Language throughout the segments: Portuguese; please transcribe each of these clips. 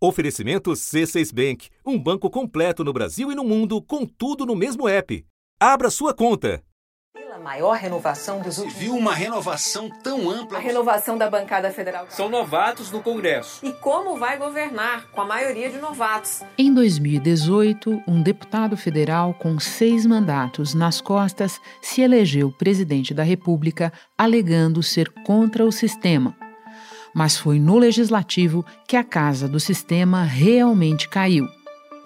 Oferecimento C6 Bank, um banco completo no Brasil e no mundo, com tudo no mesmo app. Abra sua conta. Pela maior renovação dos últimos viu uma renovação tão ampla. A renovação da bancada federal. São novatos no Congresso. E como vai governar com a maioria de novatos? Em 2018, um deputado federal com seis mandatos nas costas se elegeu presidente da República, alegando ser contra o sistema. Mas foi no legislativo que a casa do sistema realmente caiu.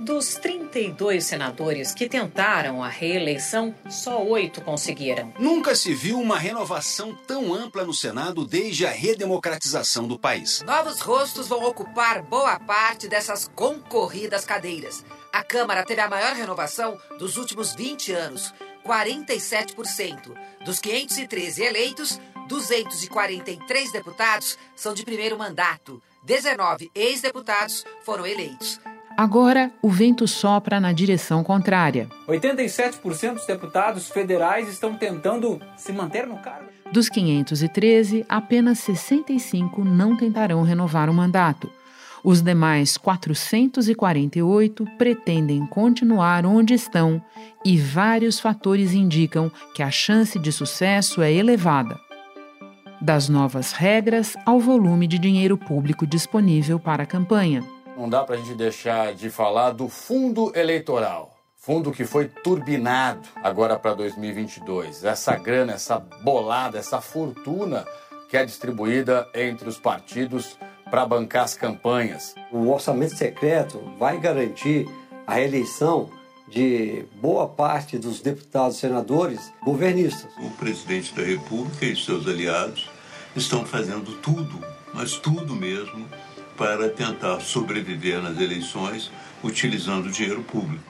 Dos 32 senadores que tentaram a reeleição, só oito conseguiram. Nunca se viu uma renovação tão ampla no Senado desde a redemocratização do país. Novos rostos vão ocupar boa parte dessas concorridas cadeiras. A Câmara teve a maior renovação dos últimos 20 anos, 47%. Dos 513 eleitos, 243 deputados são de primeiro mandato. 19 ex-deputados foram eleitos. Agora, o vento sopra na direção contrária. 87% dos deputados federais estão tentando se manter no cargo. Dos 513, apenas 65 não tentarão renovar o mandato. Os demais 448 pretendem continuar onde estão e vários fatores indicam que a chance de sucesso é elevada. Das novas regras ao volume de dinheiro público disponível para a campanha. Não dá para a gente deixar de falar do fundo eleitoral. Fundo que foi turbinado agora para 2022. Essa grana, essa bolada, essa fortuna que é distribuída entre os partidos para bancar as campanhas. O orçamento secreto vai garantir a reeleição de boa parte dos deputados e senadores governistas. O presidente da República e seus aliados estão fazendo tudo, mas tudo mesmo, para tentar sobreviver nas eleições utilizando o dinheiro público.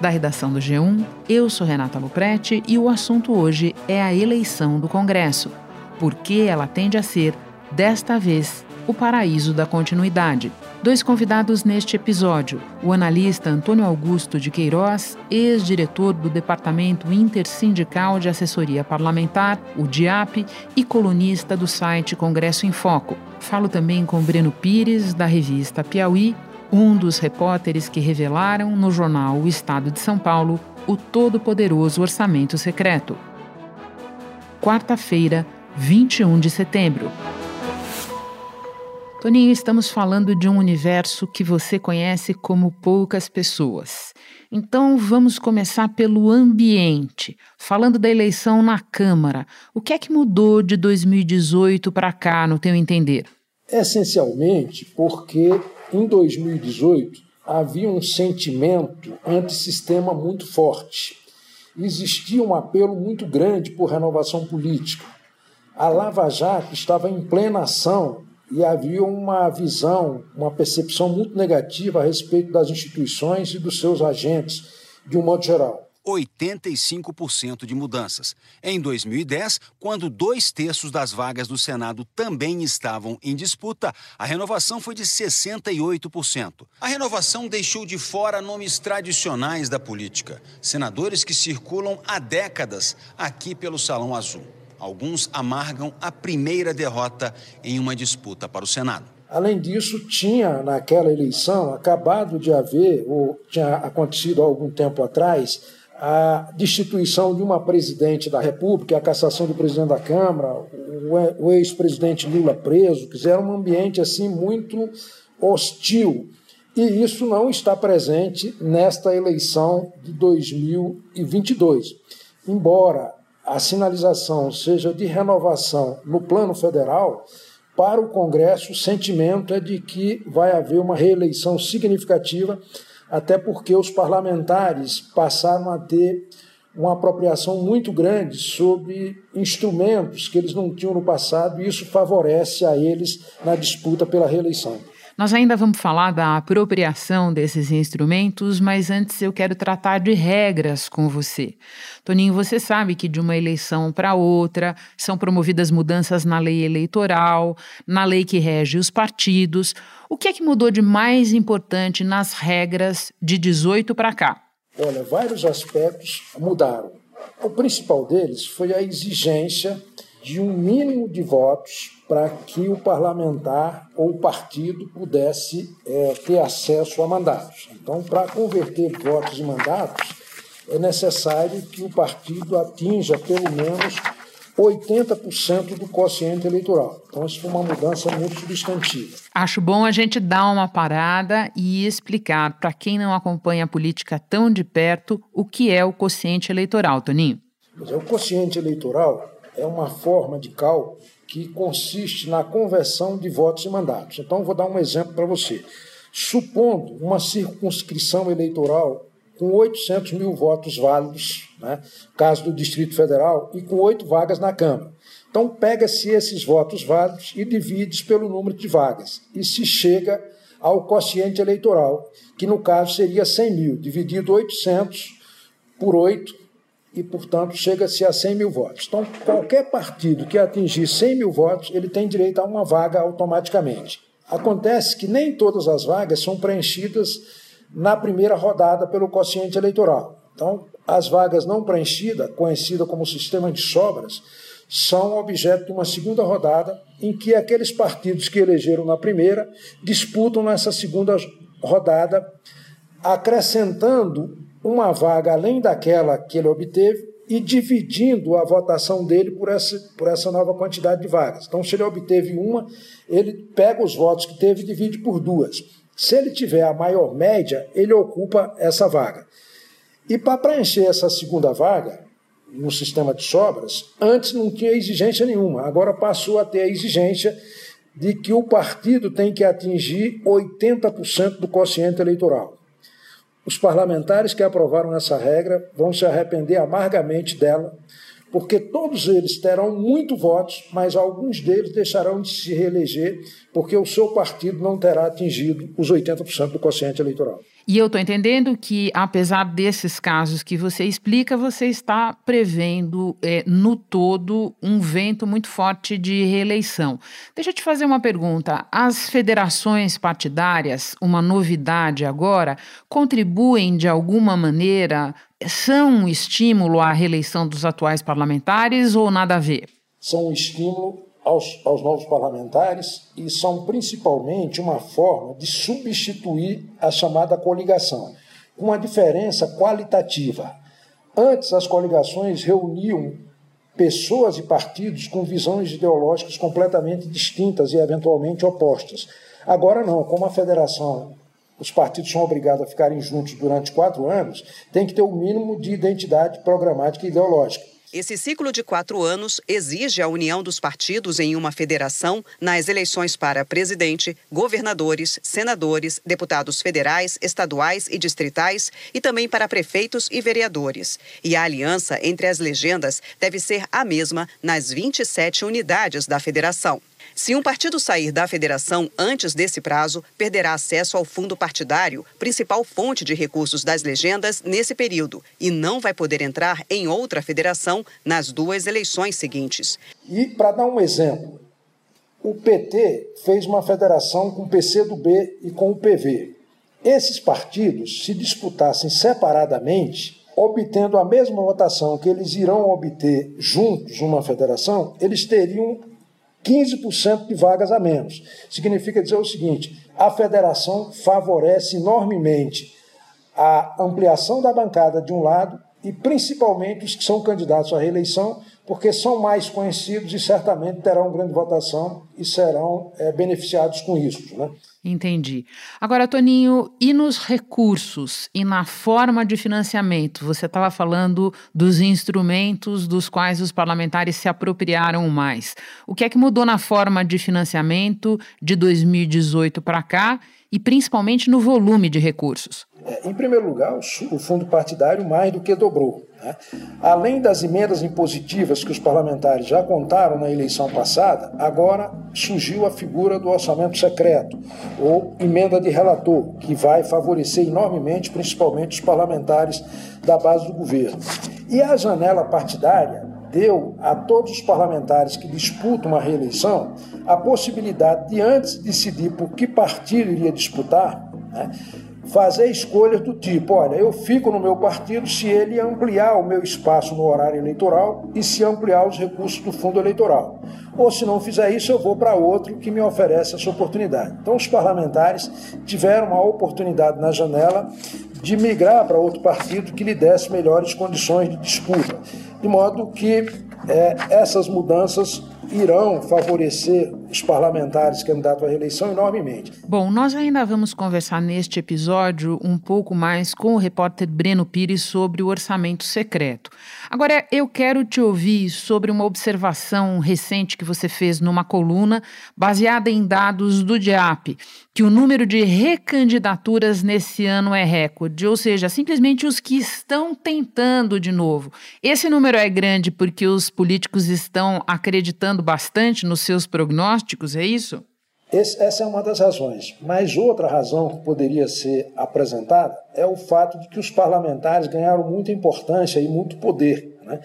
Da redação do G1, eu sou Renata Luprete e o assunto hoje é a eleição do Congresso. Porque ela tende a ser, desta vez, o paraíso da continuidade. Dois convidados neste episódio: o analista Antônio Augusto de Queiroz, ex-diretor do Departamento Intersindical de Assessoria Parlamentar, o DIAP, e colunista do site Congresso em Foco. Falo também com Breno Pires, da revista Piauí, um dos repórteres que revelaram no jornal O Estado de São Paulo o todo-poderoso orçamento secreto. Quarta-feira, 21 de setembro. Toninho, estamos falando de um universo que você conhece como poucas pessoas. Então vamos começar pelo ambiente. Falando da eleição na Câmara, o que é que mudou de 2018 para cá, no teu entender? Essencialmente porque em 2018 havia um sentimento antissistema muito forte. Existia um apelo muito grande por renovação política. A Lava Jato estava em plena ação e havia uma visão, uma percepção muito negativa a respeito das instituições e dos seus agentes, de um modo geral. 85% de mudanças. Em 2010, quando dois terços das vagas do Senado também estavam em disputa, a renovação foi de 68%. A renovação deixou de fora nomes tradicionais da política, senadores que circulam há décadas aqui pelo Salão Azul. Alguns amargam a primeira derrota em uma disputa para o Senado. Além disso, tinha naquela eleição acabado de haver, ou tinha acontecido há algum tempo atrás, a destituição de uma presidente da República, a cassação do presidente da Câmara, o ex-presidente Lula preso, que era um ambiente assim muito hostil. E isso não está presente nesta eleição de 2022. Embora a sinalização seja de renovação no plano federal, para o Congresso o sentimento é de que vai haver uma reeleição significativa, até porque os parlamentares passaram a ter uma apropriação muito grande sobre instrumentos que eles não tinham no passado, e isso favorece a eles na disputa pela reeleição. Nós ainda vamos falar da apropriação desses instrumentos, mas antes eu quero tratar de regras com você. Toninho, você sabe que de uma eleição para outra são promovidas mudanças na lei eleitoral, na lei que rege os partidos. O que é que mudou de mais importante nas regras de 18 para cá? Olha, vários aspectos mudaram. O principal deles foi a exigência de um mínimo de votos para que o parlamentar ou o partido pudesse é, ter acesso a mandatos. Então, para converter votos em mandatos, é necessário que o partido atinja pelo menos 80% do quociente eleitoral. Então, isso foi uma mudança muito substantiva. Acho bom a gente dar uma parada e explicar para quem não acompanha a política tão de perto o que é o quociente eleitoral, Toninho. O quociente eleitoral é uma forma de cálculo que consiste na conversão de votos em mandatos. Então, vou dar um exemplo para você. Supondo uma circunscrição eleitoral com 800 mil votos válidos, né, caso do Distrito Federal, e com oito vagas na Câmara. Então, pega-se esses votos válidos e divide pelo número de vagas, e se chega ao quociente eleitoral, que no caso seria 100 mil, dividido 800 por 8, e, portanto, chega-se a 100 mil votos. Então, qualquer partido que atingir 100 mil votos, ele tem direito a uma vaga automaticamente. Acontece que nem todas as vagas são preenchidas na primeira rodada pelo quociente eleitoral. Então, as vagas não preenchidas, conhecida como sistema de sobras, são objeto de uma segunda rodada em que aqueles partidos que elegeram na primeira disputam nessa segunda rodada, acrescentando uma vaga além daquela que ele obteve e dividindo a votação dele por essa, por essa nova quantidade de vagas. Então, se ele obteve uma, ele pega os votos que teve e divide por duas. Se ele tiver a maior média, ele ocupa essa vaga. E para preencher essa segunda vaga, no sistema de sobras, antes não tinha exigência nenhuma, agora passou a ter a exigência de que o partido tem que atingir 80% do quociente eleitoral. Os parlamentares que aprovaram essa regra vão se arrepender amargamente dela, porque todos eles terão muito votos, mas alguns deles deixarão de se reeleger porque o seu partido não terá atingido os 80% do quociente eleitoral. E eu estou entendendo que, apesar desses casos que você explica, você está prevendo, é, no todo, um vento muito forte de reeleição. Deixa eu te fazer uma pergunta. As federações partidárias, uma novidade agora, contribuem de alguma maneira? São um estímulo à reeleição dos atuais parlamentares ou nada a ver? São um estímulo aos, aos novos parlamentares e são principalmente uma forma de substituir a chamada coligação, com uma diferença qualitativa. Antes, as coligações reuniam pessoas e partidos com visões ideológicas completamente distintas e eventualmente opostas. Agora não, como a federação, os partidos são obrigados a ficarem juntos durante quatro anos, tem que ter o um mínimo de identidade programática e ideológica. Esse ciclo de quatro anos exige a união dos partidos em uma federação nas eleições para presidente, governadores, senadores, deputados federais, estaduais e distritais e também para prefeitos e vereadores. E a aliança entre as legendas deve ser a mesma nas 27 unidades da federação. Se um partido sair da federação antes desse prazo, perderá acesso ao fundo partidário, principal fonte de recursos das legendas nesse período, e não vai poder entrar em outra federação nas duas eleições seguintes. E, para dar um exemplo, o PT fez uma federação com o PCdoB e com o PV. Esses partidos, se disputassem separadamente, obtendo a mesma votação que eles irão obter juntos numa federação, eles teriam 15% de vagas a menos. Significa dizer o seguinte: a federação favorece enormemente a ampliação da bancada de um lado e principalmente os que são candidatos à reeleição, porque são mais conhecidos e certamente terão grande votação e serão é, beneficiados com isso. Né? Entendi. Agora, Toninho, e nos recursos e na forma de financiamento? Você estava falando dos instrumentos dos quais os parlamentares se apropriaram mais. O que é que mudou na forma de financiamento de 2018 para cá e principalmente no volume de recursos? É, em primeiro lugar, o fundo partidário mais do que dobrou. Né? Além das emendas impositivas que os parlamentares já contaram na eleição passada, agora surgiu a figura do orçamento secreto, ou emenda de relator, que vai favorecer enormemente, principalmente os parlamentares da base do governo. E a janela partidária deu a todos os parlamentares que disputam uma reeleição a possibilidade de, antes decidir por que partido iria disputar, né, fazer escolhas do tipo: olha, eu fico no meu partido se ele ampliar o meu espaço no horário eleitoral e se ampliar os recursos do fundo eleitoral. Ou se não fizer isso, eu vou para outro que me oferece essa oportunidade. Então, os parlamentares tiveram uma oportunidade na janela de migrar para outro partido que lhe desse melhores condições de disputa. De modo que é, essas mudanças irão favorecer os parlamentares candidatos à reeleição enormemente. Bom, nós ainda vamos conversar neste episódio um pouco mais com o repórter Breno Pires sobre o orçamento secreto. Agora, eu quero te ouvir sobre uma observação recente que você fez numa coluna baseada em dados do DIAP, que o número de recandidaturas nesse ano é recorde, ou seja, simplesmente os que estão tentando de novo. Esse número é grande porque os políticos estão acreditando bastante nos seus prognósticos, é isso? Esse, essa é uma das razões. Mas outra razão que poderia ser apresentada é o fato de que os parlamentares ganharam muita importância e muito poder. Né?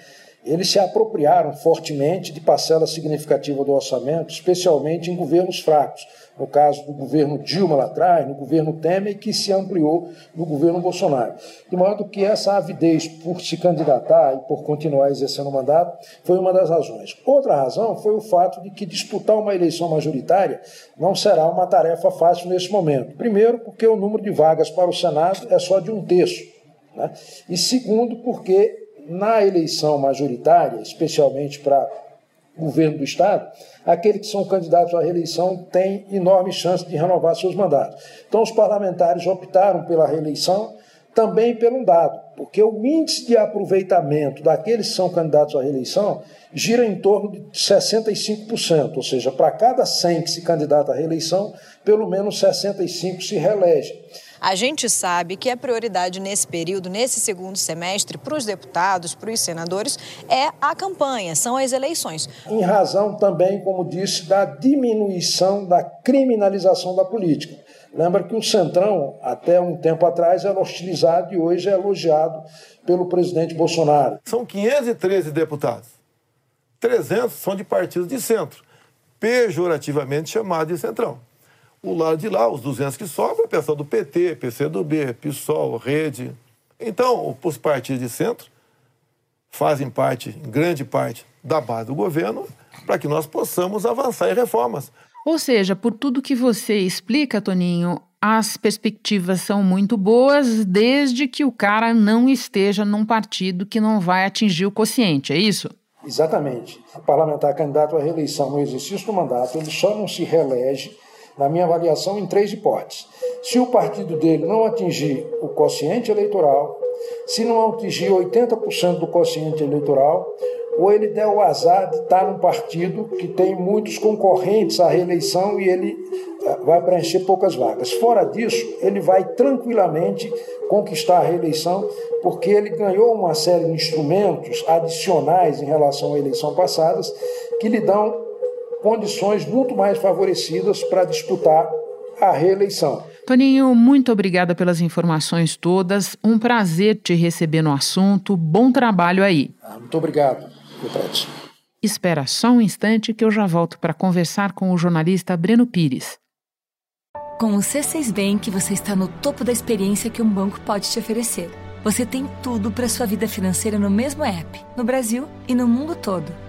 Eles se apropriaram fortemente de parcela significativa do orçamento, especialmente em governos fracos no caso do governo Dilma lá atrás, no governo Temer, que se ampliou no governo Bolsonaro. De modo que essa avidez por se candidatar e por continuar exercendo o mandato foi uma das razões. Outra razão foi o fato de que disputar uma eleição majoritária não será uma tarefa fácil nesse momento. Primeiro, porque o número de vagas para o Senado é só de um terço. Né? E segundo, porque na eleição majoritária, especialmente para governo do Estado, aqueles que são candidatos à reeleição têm enorme chance de renovar seus mandatos. Então, os parlamentares optaram pela reeleição também pelo um dado, porque o índice de aproveitamento daqueles que são candidatos à reeleição gira em torno de 65%, ou seja, para cada 100 que se candidata à reeleição, pelo menos 65 se reelegem. A gente sabe que a prioridade nesse período, nesse segundo semestre, para os deputados, para os senadores, é a campanha, são as eleições. Em razão também, como disse, da diminuição da criminalização da política. Lembra que o Centrão, até um tempo atrás, era hostilizado e hoje é elogiado pelo presidente Bolsonaro. São 513 deputados. 300 são de partidos de centro, pejorativamente chamados de Centrão. O lado de lá, os 200 que sobram, é o pessoal do PT, PCdoB, PSOL, Rede. Então, os partidos de centro fazem parte, em grande parte, da base do governo para que nós possamos avançar em reformas. Ou seja, por tudo que você explica, Toninho, as perspectivas são muito boas desde que o cara não esteja num partido que não vai atingir o quociente, é isso? Exatamente. O parlamentar candidato à reeleição no exercício do mandato, ele só não se reelege na minha avaliação, em três hipóteses. Se o partido dele não atingir o quociente eleitoral, se não atingir 80% do quociente eleitoral, ou ele der o azar de estar num partido que tem muitos concorrentes à reeleição e ele eh, vai preencher poucas vagas. Fora disso, ele vai tranquilamente conquistar a reeleição, porque ele ganhou uma série de instrumentos adicionais em relação à eleição passadas que lhe dão condições muito mais favorecidas para disputar a reeleição. Toninho, muito obrigada pelas informações todas. Um prazer te receber no assunto. Bom trabalho aí. Ah, muito obrigado, Petrete. Espera só um instante que eu já volto para conversar com o jornalista Breno Pires. Com o C6 Bank, você está no topo da experiência que um banco pode te oferecer. Você tem tudo para sua vida financeira no mesmo app, no Brasil e no mundo todo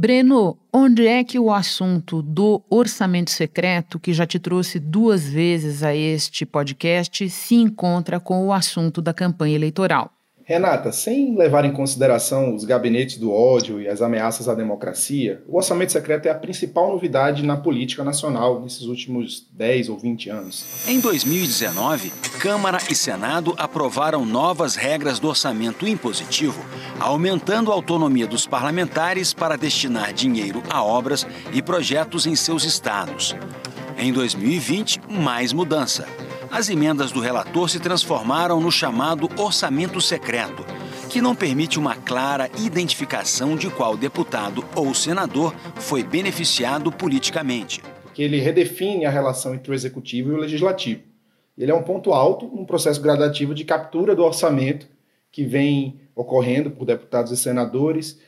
Breno, onde é que o assunto do orçamento secreto, que já te trouxe duas vezes a este podcast, se encontra com o assunto da campanha eleitoral? Renata, sem levar em consideração os gabinetes do ódio e as ameaças à democracia, o orçamento secreto é a principal novidade na política nacional nesses últimos 10 ou 20 anos. Em 2019, Câmara e Senado aprovaram novas regras do orçamento impositivo, aumentando a autonomia dos parlamentares para destinar dinheiro a obras e projetos em seus estados. Em 2020, mais mudança as emendas do relator se transformaram no chamado orçamento secreto, que não permite uma clara identificação de qual deputado ou senador foi beneficiado politicamente. Que ele redefine a relação entre o executivo e o legislativo. Ele é um ponto alto num processo gradativo de captura do orçamento que vem ocorrendo por deputados e senadores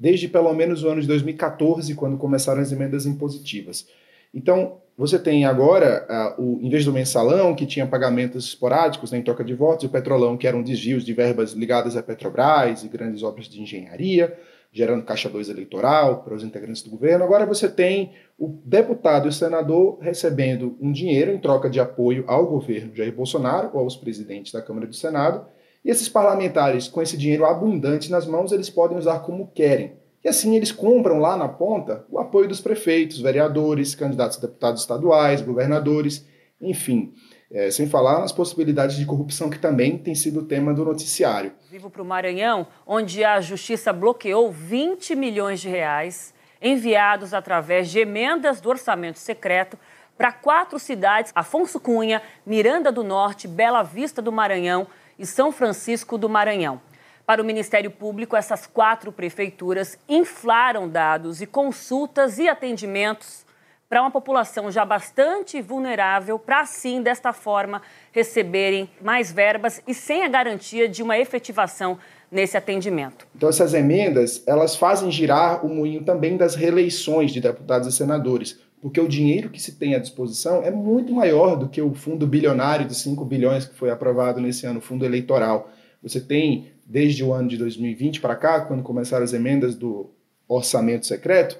desde pelo menos o ano de 2014, quando começaram as emendas impositivas. Então, você tem agora, uh, o, em vez do mensalão, que tinha pagamentos esporádicos né, em troca de votos, e o petrolão, que eram desvios de verbas ligadas à Petrobras e grandes obras de engenharia, gerando caixa 2 eleitoral para os integrantes do governo. Agora você tem o deputado e o senador recebendo um dinheiro em troca de apoio ao governo Jair Bolsonaro ou aos presidentes da Câmara e do Senado. E esses parlamentares, com esse dinheiro abundante nas mãos, eles podem usar como querem. E assim eles compram lá na ponta o apoio dos prefeitos, vereadores, candidatos a deputados estaduais, governadores, enfim. É, sem falar nas possibilidades de corrupção que também tem sido tema do noticiário. Vivo para o Maranhão, onde a justiça bloqueou 20 milhões de reais enviados através de emendas do orçamento secreto para quatro cidades: Afonso Cunha, Miranda do Norte, Bela Vista do Maranhão e São Francisco do Maranhão. Para o Ministério Público, essas quatro prefeituras inflaram dados e consultas e atendimentos para uma população já bastante vulnerável, para assim, desta forma, receberem mais verbas e sem a garantia de uma efetivação nesse atendimento. Então essas emendas, elas fazem girar o moinho também das reeleições de deputados e senadores, porque o dinheiro que se tem à disposição é muito maior do que o fundo bilionário de 5 bilhões que foi aprovado nesse ano, o fundo eleitoral. Você tem, desde o ano de 2020 para cá, quando começaram as emendas do orçamento secreto,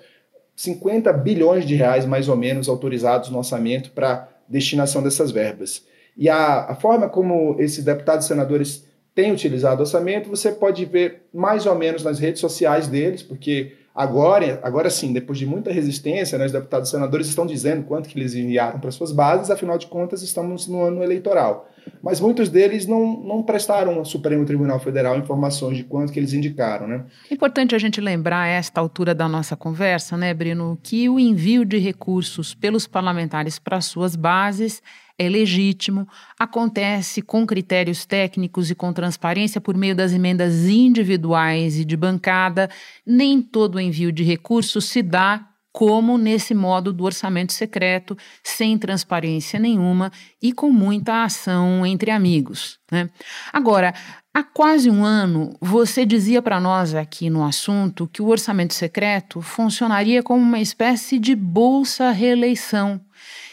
50 bilhões de reais, mais ou menos, autorizados no orçamento para destinação dessas verbas. E a, a forma como esses deputados e senadores têm utilizado o orçamento, você pode ver mais ou menos nas redes sociais deles, porque agora, agora sim, depois de muita resistência, né, os deputados e senadores estão dizendo quanto que eles enviaram para suas bases, afinal de contas, estamos no ano eleitoral mas muitos deles não, não prestaram ao Supremo Tribunal Federal informações de quanto que eles indicaram, né? Importante a gente lembrar a esta altura da nossa conversa, né, Brino, que o envio de recursos pelos parlamentares para suas bases é legítimo, acontece com critérios técnicos e com transparência por meio das emendas individuais e de bancada. Nem todo envio de recursos se dá como nesse modo do orçamento secreto, sem transparência nenhuma e com muita ação entre amigos. Né? Agora, há quase um ano, você dizia para nós aqui no assunto que o orçamento secreto funcionaria como uma espécie de bolsa reeleição.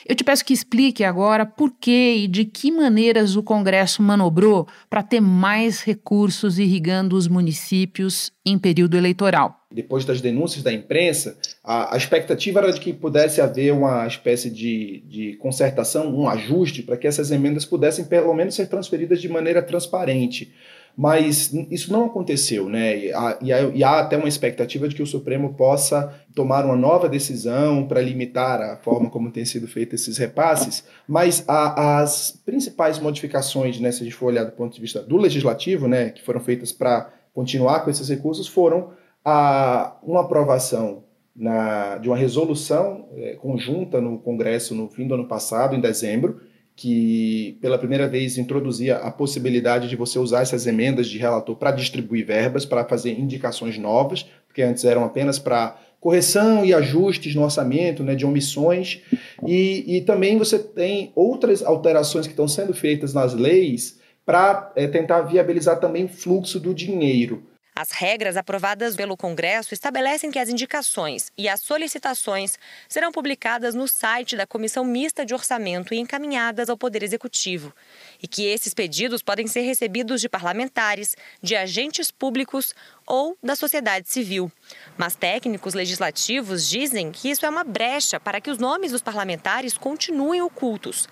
Eu te peço que explique agora por que e de que maneiras o Congresso manobrou para ter mais recursos irrigando os municípios em período eleitoral. Depois das denúncias da imprensa, a, a expectativa era de que pudesse haver uma espécie de, de concertação, um ajuste, para que essas emendas pudessem, pelo menos, ser transferidas de maneira transparente mas isso não aconteceu, né? E há, e há, até uma expectativa de que o Supremo possa tomar uma nova decisão para limitar a forma como têm sido feitos esses repasses, mas a, as principais modificações, né, se a gente for olhar do ponto de vista do legislativo, né, que foram feitas para continuar com esses recursos, foram a, uma aprovação na, de uma resolução é, conjunta no Congresso no fim do ano passado, em dezembro, que pela primeira vez introduzia a possibilidade de você usar essas emendas de relator para distribuir verbas, para fazer indicações novas, porque antes eram apenas para correção e ajustes no orçamento, né, de omissões, e, e também você tem outras alterações que estão sendo feitas nas leis para é, tentar viabilizar também o fluxo do dinheiro. As regras aprovadas pelo Congresso estabelecem que as indicações e as solicitações serão publicadas no site da Comissão Mista de Orçamento e encaminhadas ao Poder Executivo, e que esses pedidos podem ser recebidos de parlamentares, de agentes públicos ou da sociedade civil. Mas técnicos legislativos dizem que isso é uma brecha para que os nomes dos parlamentares continuem ocultos.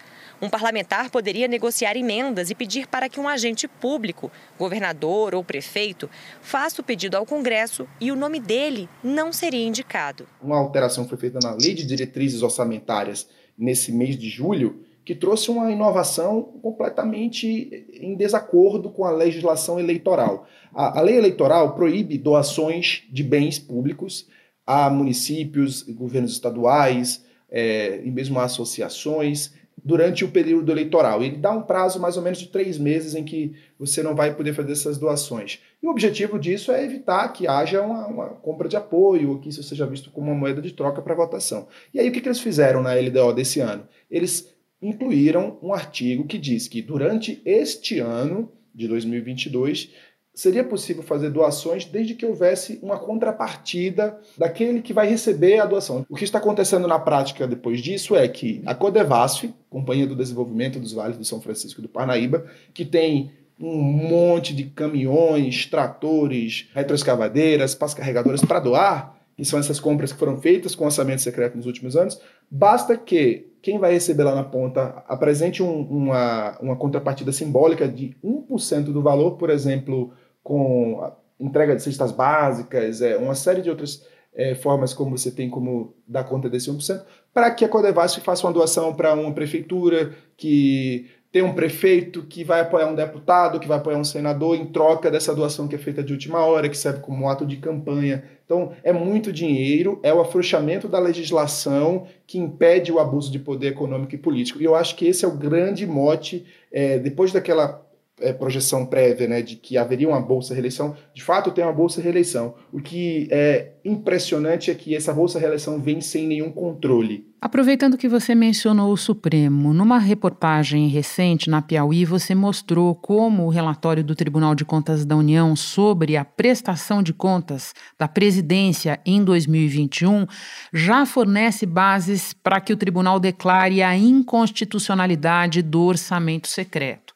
Um parlamentar poderia negociar emendas e pedir para que um agente público, governador ou prefeito, faça o pedido ao Congresso e o nome dele não seria indicado. Uma alteração foi feita na Lei de Diretrizes Orçamentárias nesse mês de julho, que trouxe uma inovação completamente em desacordo com a legislação eleitoral. A, a lei eleitoral proíbe doações de bens públicos a municípios, governos estaduais é, e mesmo a associações durante o período eleitoral. Ele dá um prazo mais ou menos de três meses em que você não vai poder fazer essas doações. E o objetivo disso é evitar que haja uma, uma compra de apoio, ou que isso seja visto como uma moeda de troca para votação. E aí o que, que eles fizeram na LDO desse ano? Eles incluíram um artigo que diz que durante este ano de 2022 seria possível fazer doações desde que houvesse uma contrapartida daquele que vai receber a doação. O que está acontecendo na prática depois disso é que a Codevasf, Companhia do Desenvolvimento dos Vales do São Francisco do Parnaíba, que tem um monte de caminhões, tratores, retroescavadeiras, pás carregadoras para doar, que são essas compras que foram feitas com orçamento secreto nos últimos anos, basta que quem vai receber lá na ponta apresente um, uma, uma contrapartida simbólica de 1% do valor, por exemplo, com entrega de cestas básicas, é, uma série de outras é, formas como você tem como dar conta desse 1%, para que a Codevasf faça uma doação para uma prefeitura que tem um prefeito que vai apoiar um deputado, que vai apoiar um senador em troca dessa doação que é feita de última hora, que serve como um ato de campanha. Então, é muito dinheiro, é o afrouxamento da legislação que impede o abuso de poder econômico e político. E eu acho que esse é o grande mote, é, depois daquela é, projeção prévia né, de que haveria uma bolsa reeleição, de fato tem uma bolsa reeleição. O que é impressionante é que essa bolsa reeleição vem sem nenhum controle. Aproveitando que você mencionou o Supremo, numa reportagem recente na Piauí, você mostrou como o relatório do Tribunal de Contas da União sobre a prestação de contas da presidência em 2021 já fornece bases para que o tribunal declare a inconstitucionalidade do orçamento secreto.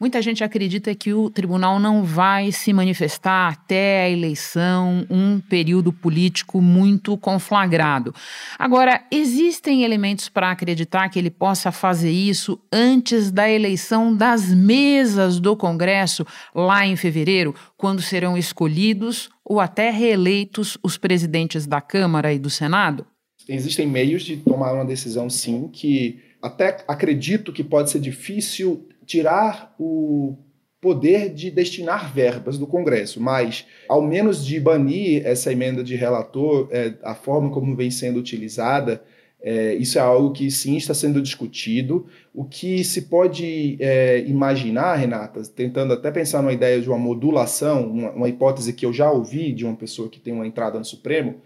Muita gente acredita que o tribunal não vai se manifestar até a eleição, um período político muito conflagrado. Agora, existem elementos para acreditar que ele possa fazer isso antes da eleição das mesas do Congresso, lá em fevereiro, quando serão escolhidos ou até reeleitos os presidentes da Câmara e do Senado? Existem meios de tomar uma decisão, sim, que até acredito que pode ser difícil tirar o poder de destinar verbas do Congresso, mas ao menos de banir essa emenda de relator, é, a forma como vem sendo utilizada, é, isso é algo que sim está sendo discutido. O que se pode é, imaginar, Renata, tentando até pensar numa ideia de uma modulação, uma, uma hipótese que eu já ouvi de uma pessoa que tem uma entrada no Supremo,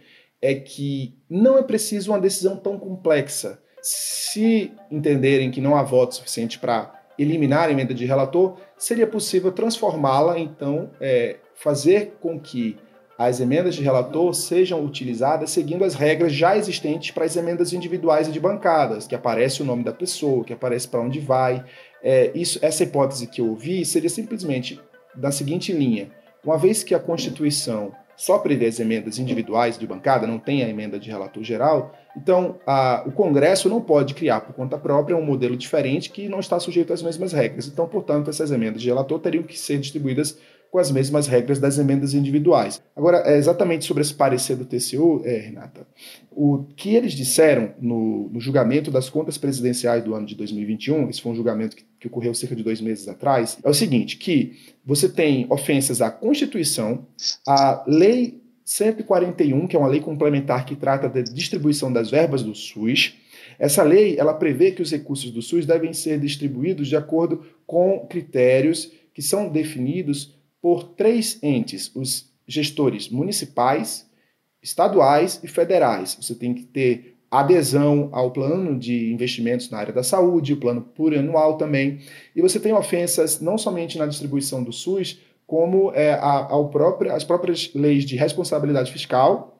é que não é preciso uma decisão tão complexa. Se entenderem que não há voto suficiente para eliminar a emenda de relator, seria possível transformá-la, então, é, fazer com que as emendas de relator sejam utilizadas seguindo as regras já existentes para as emendas individuais e de bancadas, que aparece o nome da pessoa, que aparece para onde vai. É, isso, essa hipótese que eu ouvi seria simplesmente da seguinte linha: uma vez que a Constituição só prevê as emendas individuais de bancada, não tem a emenda de relator geral, então a, o Congresso não pode criar por conta própria um modelo diferente que não está sujeito às mesmas regras. Então, portanto, essas emendas de relator teriam que ser distribuídas com as mesmas regras das emendas individuais. Agora, é exatamente sobre esse parecer do TCU, é, Renata, o que eles disseram no, no, julgamento das contas presidenciais do ano de 2021, esse foi um julgamento que, que ocorreu cerca de dois meses atrás, é o seguinte, que você tem ofensas à Constituição, à Lei 141, que é uma lei complementar que trata da distribuição das verbas do SUS, essa lei ela prevê que os recursos do SUS devem ser distribuídos de acordo com critérios que são definidos por três entes: os gestores municipais, estaduais e federais. Você tem que ter adesão ao plano de investimentos na área da saúde, o plano plurianual também. E você tem ofensas não somente na distribuição do SUS, como é, ao próprio, as próprias leis de responsabilidade fiscal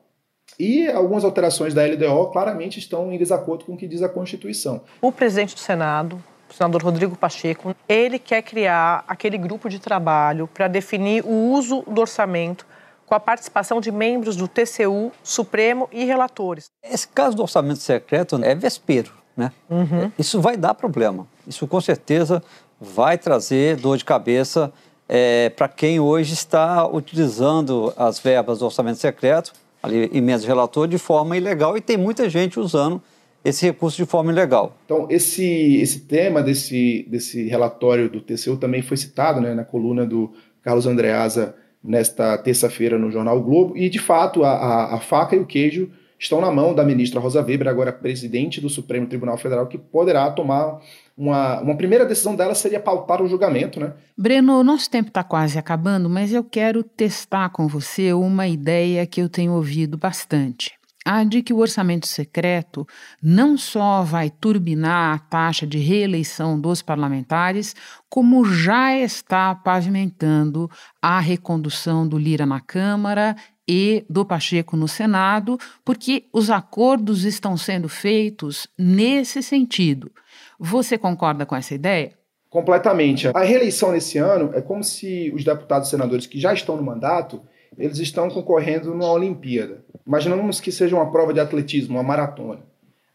e algumas alterações da LDO claramente estão em desacordo com o que diz a Constituição. O presidente do Senado o senador Rodrigo Pacheco, ele quer criar aquele grupo de trabalho para definir o uso do orçamento com a participação de membros do TCU, Supremo e relatores. Esse caso do orçamento secreto é vespeiro, né? Uhum. Isso vai dar problema. Isso com certeza vai trazer dor de cabeça é, para quem hoje está utilizando as verbas do orçamento secreto, ali emendas de relator, de forma ilegal e tem muita gente usando esse recurso de forma ilegal. Então, esse, esse tema desse, desse relatório do TCU também foi citado né, na coluna do Carlos Andreasa nesta terça-feira no Jornal o Globo, e de fato a, a, a, faca e o queijo estão na mão da ministra Rosa Weber, agora presidente do Supremo Tribunal Federal, que poderá tomar uma, uma primeira decisão dela seria pautar o julgamento, né? Breno, nosso tempo está quase acabando, mas eu quero testar com você uma ideia que eu tenho ouvido bastante a de que o orçamento secreto não só vai turbinar a taxa de reeleição dos parlamentares, como já está pavimentando a recondução do Lira na Câmara e do Pacheco no Senado, porque os acordos estão sendo feitos nesse sentido. Você concorda com essa ideia? Completamente. A reeleição nesse ano é como se os deputados e senadores que já estão no mandato eles estão concorrendo numa Olimpíada. Imaginamos que seja uma prova de atletismo, uma maratona.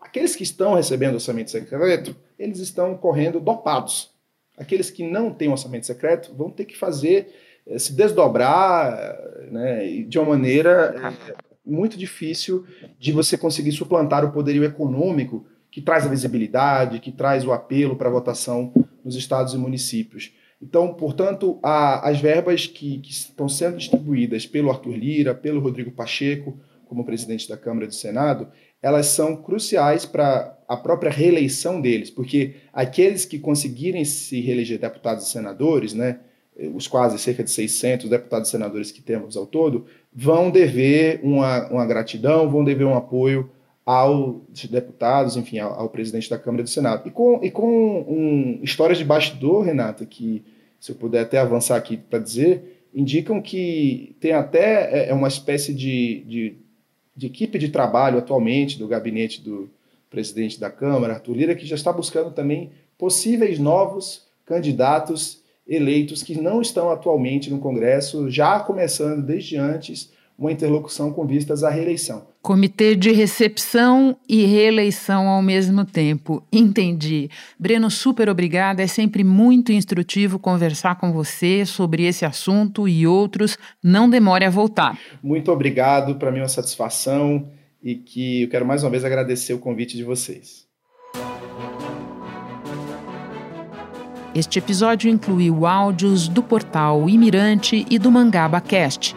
Aqueles que estão recebendo orçamento secreto, eles estão correndo dopados. Aqueles que não têm orçamento secreto vão ter que fazer, eh, se desdobrar né, de uma maneira eh, muito difícil de você conseguir suplantar o poderio econômico que traz a visibilidade, que traz o apelo para a votação nos estados e municípios. Então, portanto, a, as verbas que, que, estão sendo distribuídas pelo Arthur Lira, pelo Rodrigo Pacheco, como presidente da Câmara e do Senado, elas são cruciais para a própria reeleição deles, porque aqueles que conseguirem se reeleger deputados e senadores, né, os quase cerca de 600 deputados e senadores que temos ao todo, vão dever uma, uma gratidão, vão dever um apoio aos deputados, enfim, ao, ao, presidente da Câmara e do Senado. E com, e com um, histórias de bastidor, Renata, que se eu puder até avançar aqui para dizer, indicam que tem até é, é, uma espécie de, de, de, equipe de trabalho atualmente do gabinete do presidente da Câmara, Arthur Lira, que já está buscando também possíveis novos candidatos eleitos que não estão atualmente no Congresso, já começando desde antes uma interlocução com vistas à reeleição. Comitê de recepção e reeleição ao mesmo tempo. Entendi. Breno, super obrigada. É sempre muito instrutivo conversar com você sobre esse assunto e outros. Não demore a voltar. Muito obrigado. Para mim é uma satisfação e que eu quero mais uma vez agradecer o convite de vocês. Este episódio incluiu áudios do portal Imirante e do Mangaba Cast